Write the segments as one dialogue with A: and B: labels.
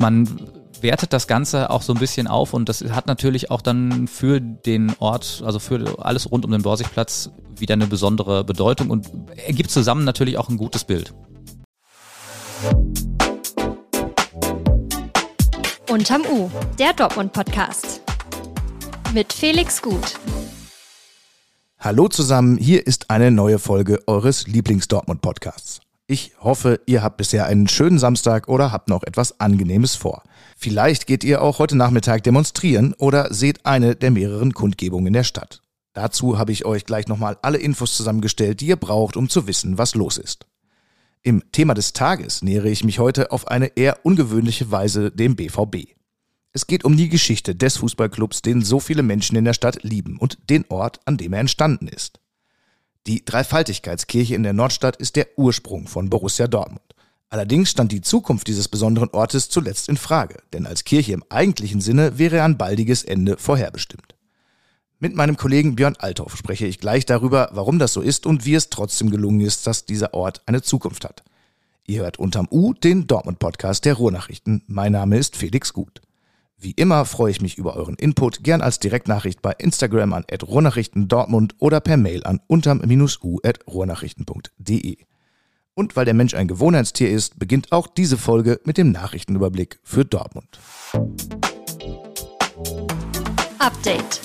A: man wertet das Ganze auch so ein bisschen auf und das hat natürlich auch dann für den Ort, also für alles rund um den Borsigplatz wieder eine besondere Bedeutung und ergibt zusammen natürlich auch ein gutes Bild.
B: Unterm U, der Dortmund-Podcast. Mit Felix Gut.
C: Hallo zusammen, hier ist eine neue Folge eures Lieblings-Dortmund-Podcasts. Ich hoffe, ihr habt bisher einen schönen Samstag oder habt noch etwas Angenehmes vor. Vielleicht geht ihr auch heute Nachmittag demonstrieren oder seht eine der mehreren Kundgebungen in der Stadt. Dazu habe ich euch gleich nochmal alle Infos zusammengestellt, die ihr braucht, um zu wissen, was los ist. Im Thema des Tages nähere ich mich heute auf eine eher ungewöhnliche Weise dem BVB. Es geht um die Geschichte des Fußballclubs, den so viele Menschen in der Stadt lieben und den Ort, an dem er entstanden ist. Die Dreifaltigkeitskirche in der Nordstadt ist der Ursprung von Borussia Dortmund. Allerdings stand die Zukunft dieses besonderen Ortes zuletzt in Frage, denn als Kirche im eigentlichen Sinne wäre ein baldiges Ende vorherbestimmt. Mit meinem Kollegen Björn Althoff spreche ich gleich darüber, warum das so ist und wie es trotzdem gelungen ist, dass dieser Ort eine Zukunft hat. Ihr hört unterm U den Dortmund-Podcast der Ruhrnachrichten. Mein Name ist Felix Gut. Wie immer freue ich mich über euren Input, gern als Direktnachricht bei Instagram an Ruhrnachrichten Dortmund oder per Mail an unterm-u.ruhrnachrichten.de. Und weil der Mensch ein Gewohnheitstier ist, beginnt auch diese Folge mit dem Nachrichtenüberblick für Dortmund.
B: Update.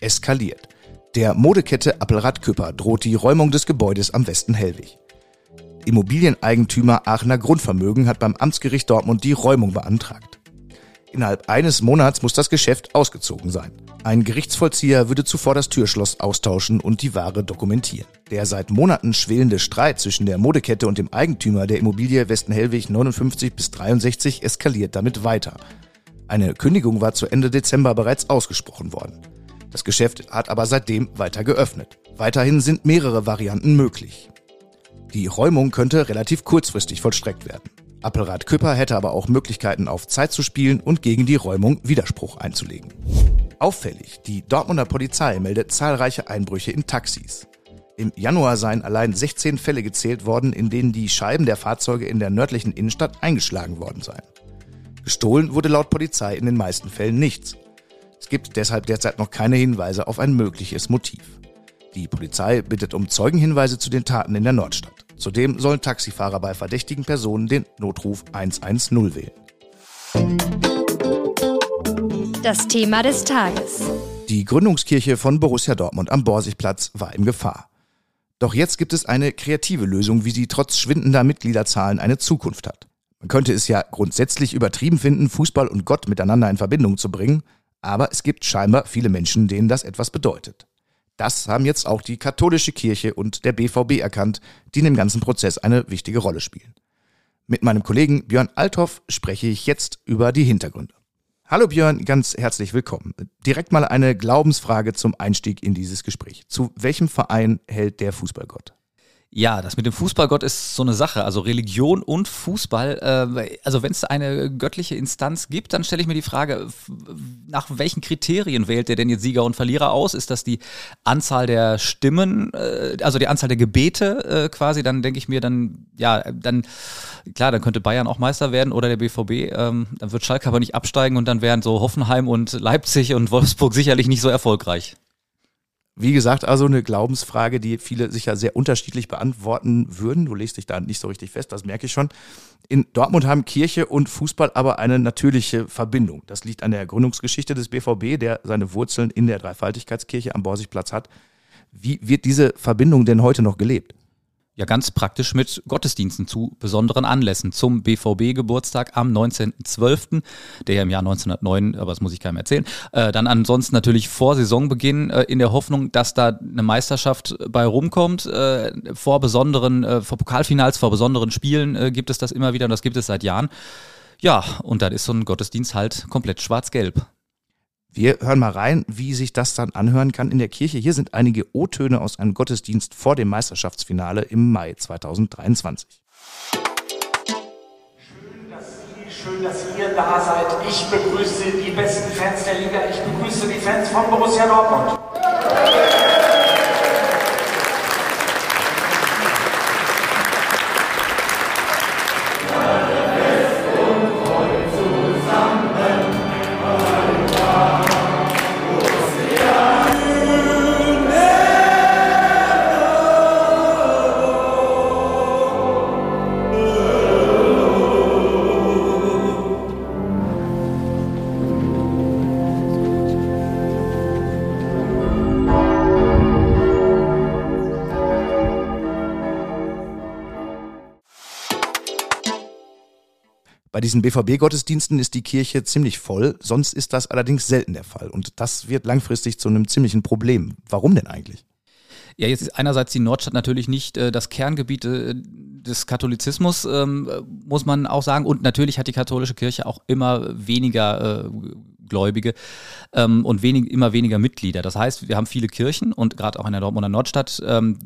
C: Eskaliert. Der Modekette Appelrad Küpper droht die Räumung des Gebäudes am Westen Hellwig. Immobilieneigentümer Aachener Grundvermögen hat beim Amtsgericht Dortmund die Räumung beantragt. Innerhalb eines Monats muss das Geschäft ausgezogen sein. Ein Gerichtsvollzieher würde zuvor das Türschloss austauschen und die Ware dokumentieren. Der seit Monaten schwelende Streit zwischen der Modekette und dem Eigentümer der Immobilie Westenhellwig 59 bis 63 eskaliert damit weiter. Eine Kündigung war zu Ende Dezember bereits ausgesprochen worden. Das Geschäft hat aber seitdem weiter geöffnet. Weiterhin sind mehrere Varianten möglich. Die Räumung könnte relativ kurzfristig vollstreckt werden. Appelrad Küpper hätte aber auch Möglichkeiten auf Zeit zu spielen und gegen die Räumung Widerspruch einzulegen. Auffällig, die Dortmunder Polizei meldet zahlreiche Einbrüche in Taxis. Im Januar seien allein 16 Fälle gezählt worden, in denen die Scheiben der Fahrzeuge in der nördlichen Innenstadt eingeschlagen worden seien. Gestohlen wurde laut Polizei in den meisten Fällen nichts. Es gibt deshalb derzeit noch keine Hinweise auf ein mögliches Motiv. Die Polizei bittet um Zeugenhinweise zu den Taten in der Nordstadt. Zudem sollen Taxifahrer bei verdächtigen Personen den Notruf 110 wählen.
B: Das Thema des Tages.
C: Die Gründungskirche von Borussia Dortmund am Borsigplatz war in Gefahr. Doch jetzt gibt es eine kreative Lösung, wie sie trotz schwindender Mitgliederzahlen eine Zukunft hat. Man könnte es ja grundsätzlich übertrieben finden, Fußball und Gott miteinander in Verbindung zu bringen, aber es gibt scheinbar viele Menschen, denen das etwas bedeutet. Das haben jetzt auch die katholische Kirche und der BVB erkannt, die in dem ganzen Prozess eine wichtige Rolle spielen. Mit meinem Kollegen Björn Althoff spreche ich jetzt über die Hintergründe. Hallo Björn, ganz herzlich willkommen. Direkt mal eine Glaubensfrage zum Einstieg in dieses Gespräch. Zu welchem Verein hält der Fußballgott?
A: Ja, das mit dem Fußballgott ist so eine Sache. Also Religion und Fußball. Äh, also wenn es eine göttliche Instanz gibt, dann stelle ich mir die Frage, nach welchen Kriterien wählt der denn jetzt Sieger und Verlierer aus? Ist das die Anzahl der Stimmen, äh, also die Anzahl der Gebete äh, quasi? Dann denke ich mir, dann, ja, dann, klar, dann könnte Bayern auch Meister werden oder der BVB. Ähm, dann wird Schalke aber nicht absteigen und dann wären so Hoffenheim und Leipzig und Wolfsburg sicherlich nicht so erfolgreich.
C: Wie gesagt, also eine Glaubensfrage, die viele sicher sehr unterschiedlich beantworten würden. Du legst dich da nicht so richtig fest, das merke ich schon. In Dortmund haben Kirche und Fußball aber eine natürliche Verbindung. Das liegt an der Gründungsgeschichte des BVB, der seine Wurzeln in der Dreifaltigkeitskirche am Borsigplatz hat. Wie wird diese Verbindung denn heute noch gelebt?
A: Ja ganz praktisch mit Gottesdiensten zu besonderen Anlässen. Zum BVB-Geburtstag am 19.12., der ja im Jahr 1909, aber das muss ich keinem erzählen. Äh, dann ansonsten natürlich vor Saisonbeginn äh, in der Hoffnung, dass da eine Meisterschaft bei rumkommt. Äh, vor besonderen, äh, vor Pokalfinals, vor besonderen Spielen äh, gibt es das immer wieder und das gibt es seit Jahren. Ja, und dann ist so ein Gottesdienst halt komplett schwarz-gelb.
C: Wir hören mal rein, wie sich das dann anhören kann in der Kirche. Hier sind einige O-Töne aus einem Gottesdienst vor dem Meisterschaftsfinale im Mai 2023.
D: Schön, dass ihr da seid. Ich begrüße die besten Fans der Liga. Ich begrüße die Fans von Borussia Dortmund.
C: Bei diesen BVB-Gottesdiensten ist die Kirche ziemlich voll, sonst ist das allerdings selten der Fall. Und das wird langfristig zu einem ziemlichen Problem. Warum denn eigentlich?
A: Ja, jetzt ist einerseits die Nordstadt natürlich nicht äh, das Kerngebiet äh, des Katholizismus, ähm, muss man auch sagen. Und natürlich hat die katholische Kirche auch immer weniger äh, Gläubige ähm, und wenig, immer weniger Mitglieder. Das heißt, wir haben viele Kirchen und gerade auch in der Dortmunder Nordstadt, ähm,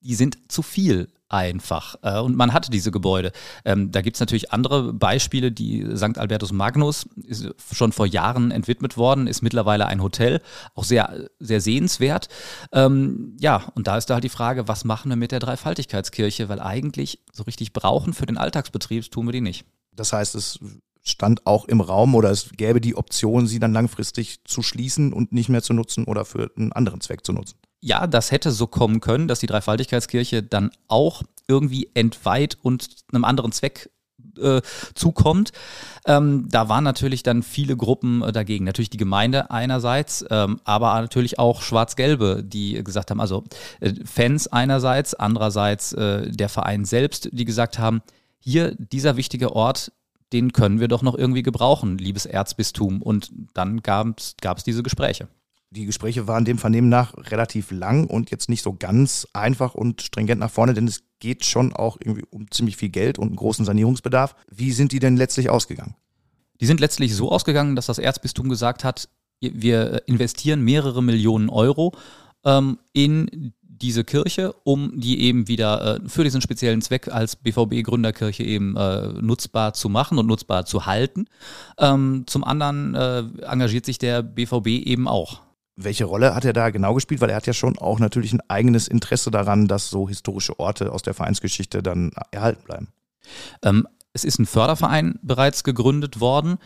A: die sind zu viel einfach. Äh, und man hatte diese Gebäude. Ähm, da gibt es natürlich andere Beispiele. Die St. Albertus Magnus ist schon vor Jahren entwidmet worden, ist mittlerweile ein Hotel, auch sehr, sehr sehenswert. Ähm, ja, und da ist da halt die Frage, was machen wir mit der Dreifaltigkeitskirche? Weil eigentlich so richtig brauchen für den Alltagsbetrieb tun wir die nicht.
C: Das heißt, es stand auch im Raum oder es gäbe die Option, sie dann langfristig zu schließen und nicht mehr zu nutzen oder für einen anderen Zweck zu nutzen
A: ja, das hätte so kommen können, dass die Dreifaltigkeitskirche dann auch irgendwie entweiht und einem anderen Zweck äh, zukommt. Ähm, da waren natürlich dann viele Gruppen äh, dagegen. Natürlich die Gemeinde einerseits, ähm, aber natürlich auch Schwarz-Gelbe, die gesagt haben, also äh, Fans einerseits, andererseits äh, der Verein selbst, die gesagt haben, hier dieser wichtige Ort, den können wir doch noch irgendwie gebrauchen, liebes Erzbistum. Und dann gab es diese Gespräche
C: die Gespräche waren dem Vernehmen nach relativ lang und jetzt nicht so ganz einfach und stringent nach vorne, denn es geht schon auch irgendwie um ziemlich viel Geld und einen großen Sanierungsbedarf. Wie sind die denn letztlich ausgegangen?
A: Die sind letztlich so ausgegangen, dass das Erzbistum gesagt hat, wir investieren mehrere Millionen Euro ähm, in diese Kirche, um die eben wieder äh, für diesen speziellen Zweck als BVB-Gründerkirche eben äh, nutzbar zu machen und nutzbar zu halten. Ähm, zum anderen äh, engagiert sich der BVB eben auch
C: welche Rolle hat er da genau gespielt? Weil er hat ja schon auch natürlich ein eigenes Interesse daran, dass so historische Orte aus der Vereinsgeschichte dann erhalten bleiben.
A: Ähm, es ist ein Förderverein bereits gegründet worden.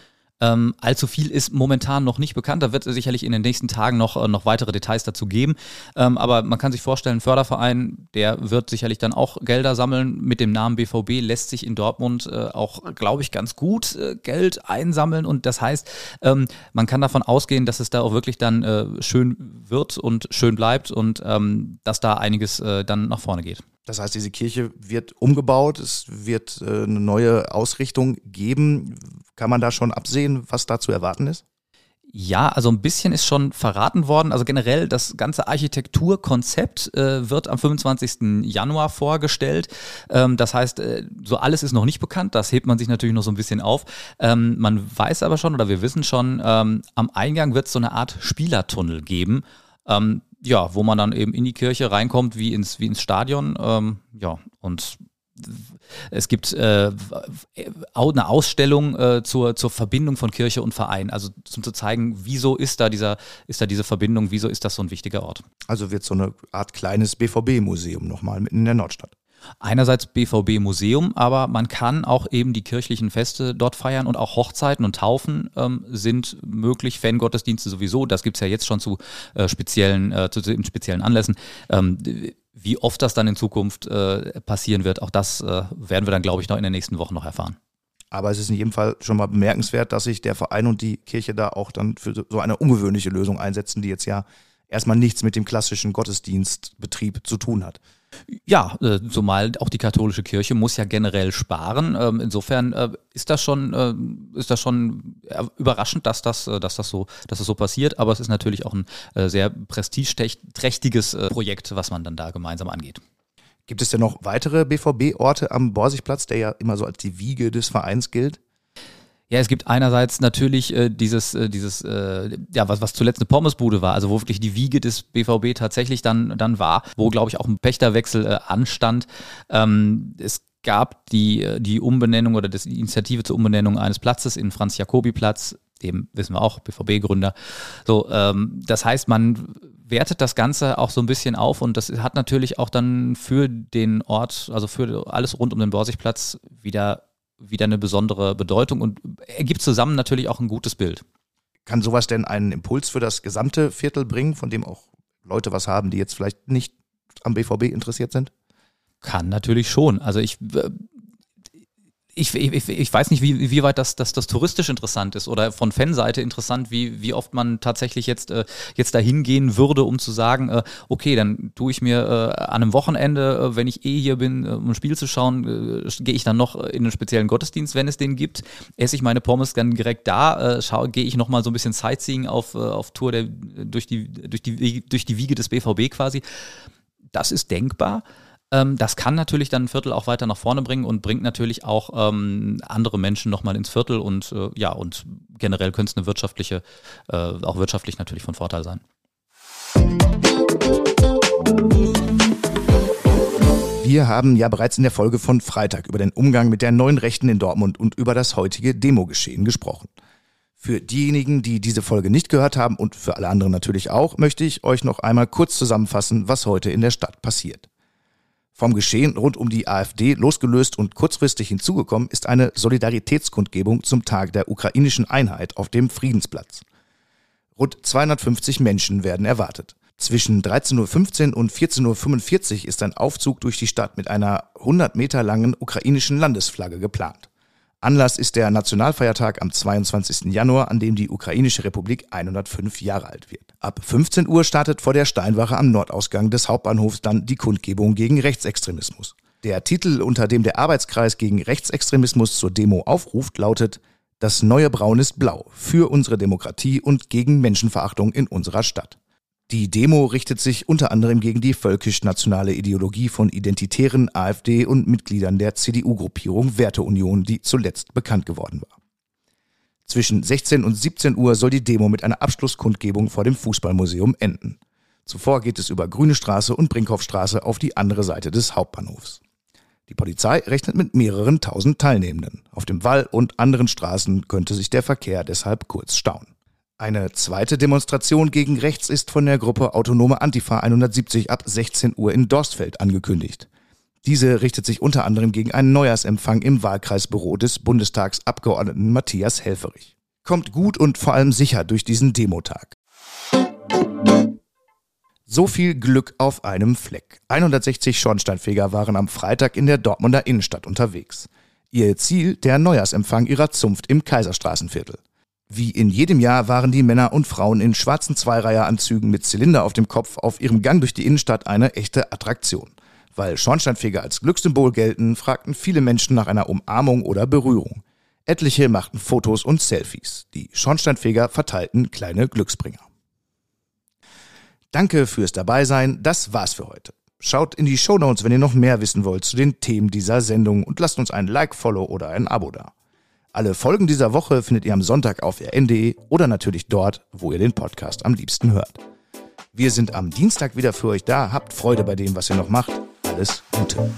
A: Ähm, allzu viel ist momentan noch nicht bekannt. Da wird es sicherlich in den nächsten Tagen noch, äh, noch weitere Details dazu geben. Ähm, aber man kann sich vorstellen, ein Förderverein, der wird sicherlich dann auch Gelder sammeln. Mit dem Namen BVB lässt sich in Dortmund äh, auch, glaube ich, ganz gut äh, Geld einsammeln. Und das heißt, ähm, man kann davon ausgehen, dass es da auch wirklich dann äh, schön wird und schön bleibt und ähm, dass da einiges äh, dann nach vorne geht.
C: Das heißt, diese Kirche wird umgebaut, es wird äh, eine neue Ausrichtung geben. Kann man da schon absehen, was da zu erwarten ist?
A: Ja, also ein bisschen ist schon verraten worden. Also generell das ganze Architekturkonzept äh, wird am 25. Januar vorgestellt. Ähm, das heißt, äh, so alles ist noch nicht bekannt. Das hebt man sich natürlich noch so ein bisschen auf. Ähm, man weiß aber schon oder wir wissen schon, ähm, am Eingang wird es so eine Art Spielertunnel geben. Ähm, ja, wo man dann eben in die Kirche reinkommt, wie ins, wie ins Stadion. Ähm, ja, und es gibt äh, eine Ausstellung äh, zur, zur Verbindung von Kirche und Verein, also zum zu zeigen, wieso ist da dieser, ist da diese Verbindung, wieso ist das so ein wichtiger Ort.
C: Also wird so eine Art kleines BVB-Museum nochmal mitten in der Nordstadt.
A: Einerseits BVB Museum, aber man kann auch eben die kirchlichen Feste dort feiern und auch Hochzeiten und Taufen ähm, sind möglich, Fangottesdienste sowieso, das gibt es ja jetzt schon zu äh, speziellen, äh, zu, zu speziellen Anlässen. Ähm, wie oft das dann in Zukunft äh, passieren wird, auch das äh, werden wir dann, glaube ich, noch in den nächsten Wochen noch erfahren.
C: Aber es ist in jedem Fall schon mal bemerkenswert, dass sich der Verein und die Kirche da auch dann für so eine ungewöhnliche Lösung einsetzen, die jetzt ja erstmal nichts mit dem klassischen Gottesdienstbetrieb zu tun hat.
A: Ja, äh, zumal auch die katholische Kirche muss ja generell sparen. Ähm, insofern äh, ist das schon, äh, ist das schon überraschend, dass das, dass das so, dass das so passiert. Aber es ist natürlich auch ein sehr prestigeträchtiges Projekt, was man dann da gemeinsam angeht.
C: Gibt es denn noch weitere BVB-Orte am Borsigplatz, der ja immer so als die Wiege des Vereins gilt?
A: Ja, es gibt einerseits natürlich äh, dieses, äh, dieses, äh, ja, was, was zuletzt eine Pommesbude war, also wo wirklich die Wiege des BVB tatsächlich dann, dann war, wo, glaube ich, auch ein Pächterwechsel äh, anstand. Ähm, es gab die, äh, die Umbenennung oder die Initiative zur Umbenennung eines Platzes in Franz-Jacobi-Platz, dem wissen wir auch, BVB-Gründer. So, ähm, das heißt, man wertet das Ganze auch so ein bisschen auf und das hat natürlich auch dann für den Ort, also für alles rund um den Borsigplatz wieder wieder eine besondere Bedeutung und ergibt zusammen natürlich auch ein gutes Bild.
C: Kann sowas denn einen Impuls für das gesamte Viertel bringen, von dem auch Leute was haben, die jetzt vielleicht nicht am BVB interessiert sind?
A: Kann natürlich schon. Also ich ich, ich, ich weiß nicht, wie, wie weit das, das, das touristisch interessant ist oder von Fanseite interessant, wie, wie oft man tatsächlich jetzt, äh, jetzt dahin gehen würde, um zu sagen, äh, okay, dann tue ich mir äh, an einem Wochenende, äh, wenn ich eh hier bin, äh, um ein Spiel zu schauen, äh, gehe ich dann noch in einen speziellen Gottesdienst, wenn es den gibt, esse ich meine Pommes dann direkt da, äh, gehe ich nochmal so ein bisschen Sightseeing auf, äh, auf Tour der, durch, die, durch, die, durch die Wiege des BVB quasi. Das ist denkbar. Ähm, das kann natürlich dann ein Viertel auch weiter nach vorne bringen und bringt natürlich auch ähm, andere Menschen nochmal ins Viertel und äh, ja, und generell könnte es eine wirtschaftliche, äh, auch wirtschaftlich natürlich von Vorteil sein.
C: Wir haben ja bereits in der Folge von Freitag über den Umgang mit der neuen Rechten in Dortmund und über das heutige Demogeschehen gesprochen. Für diejenigen, die diese Folge nicht gehört haben und für alle anderen natürlich auch, möchte ich euch noch einmal kurz zusammenfassen, was heute in der Stadt passiert. Vom Geschehen rund um die AfD losgelöst und kurzfristig hinzugekommen ist eine Solidaritätskundgebung zum Tag der ukrainischen Einheit auf dem Friedensplatz. Rund 250 Menschen werden erwartet. Zwischen 13.15 Uhr und 14.45 Uhr ist ein Aufzug durch die Stadt mit einer 100 Meter langen ukrainischen Landesflagge geplant. Anlass ist der Nationalfeiertag am 22. Januar, an dem die Ukrainische Republik 105 Jahre alt wird. Ab 15 Uhr startet vor der Steinwache am Nordausgang des Hauptbahnhofs dann die Kundgebung gegen Rechtsextremismus. Der Titel, unter dem der Arbeitskreis gegen Rechtsextremismus zur Demo aufruft, lautet Das neue Braun ist blau für unsere Demokratie und gegen Menschenverachtung in unserer Stadt. Die Demo richtet sich unter anderem gegen die völkisch-nationale Ideologie von Identitären, AfD und Mitgliedern der CDU-Gruppierung Werteunion, die zuletzt bekannt geworden war. Zwischen 16 und 17 Uhr soll die Demo mit einer Abschlusskundgebung vor dem Fußballmuseum enden. Zuvor geht es über Grüne Straße und Brinkhoffstraße auf die andere Seite des Hauptbahnhofs. Die Polizei rechnet mit mehreren tausend Teilnehmenden. Auf dem Wall und anderen Straßen könnte sich der Verkehr deshalb kurz stauen. Eine zweite Demonstration gegen rechts ist von der Gruppe Autonome Antifa 170 ab 16 Uhr in Dorstfeld angekündigt. Diese richtet sich unter anderem gegen einen Neujahrsempfang im Wahlkreisbüro des Bundestagsabgeordneten Matthias Helferich. Kommt gut und vor allem sicher durch diesen Demotag. So viel Glück auf einem Fleck. 160 Schornsteinfeger waren am Freitag in der Dortmunder Innenstadt unterwegs. Ihr Ziel der Neujahrsempfang ihrer Zunft im Kaiserstraßenviertel. Wie in jedem Jahr waren die Männer und Frauen in schwarzen Zweireiheranzügen mit Zylinder auf dem Kopf auf ihrem Gang durch die Innenstadt eine echte Attraktion. Weil Schornsteinfeger als Glückssymbol gelten, fragten viele Menschen nach einer Umarmung oder Berührung. Etliche machten Fotos und Selfies. Die Schornsteinfeger verteilten kleine Glücksbringer. Danke fürs Dabeisein. Das war's für heute. Schaut in die Shownotes, wenn ihr noch mehr wissen wollt zu den Themen dieser Sendung und lasst uns ein Like, Follow oder ein Abo da. Alle Folgen dieser Woche findet ihr am Sonntag auf rn.de oder natürlich dort, wo ihr den Podcast am liebsten hört. Wir sind am Dienstag wieder für euch da. Habt Freude bei dem, was ihr noch macht. Alles Gute.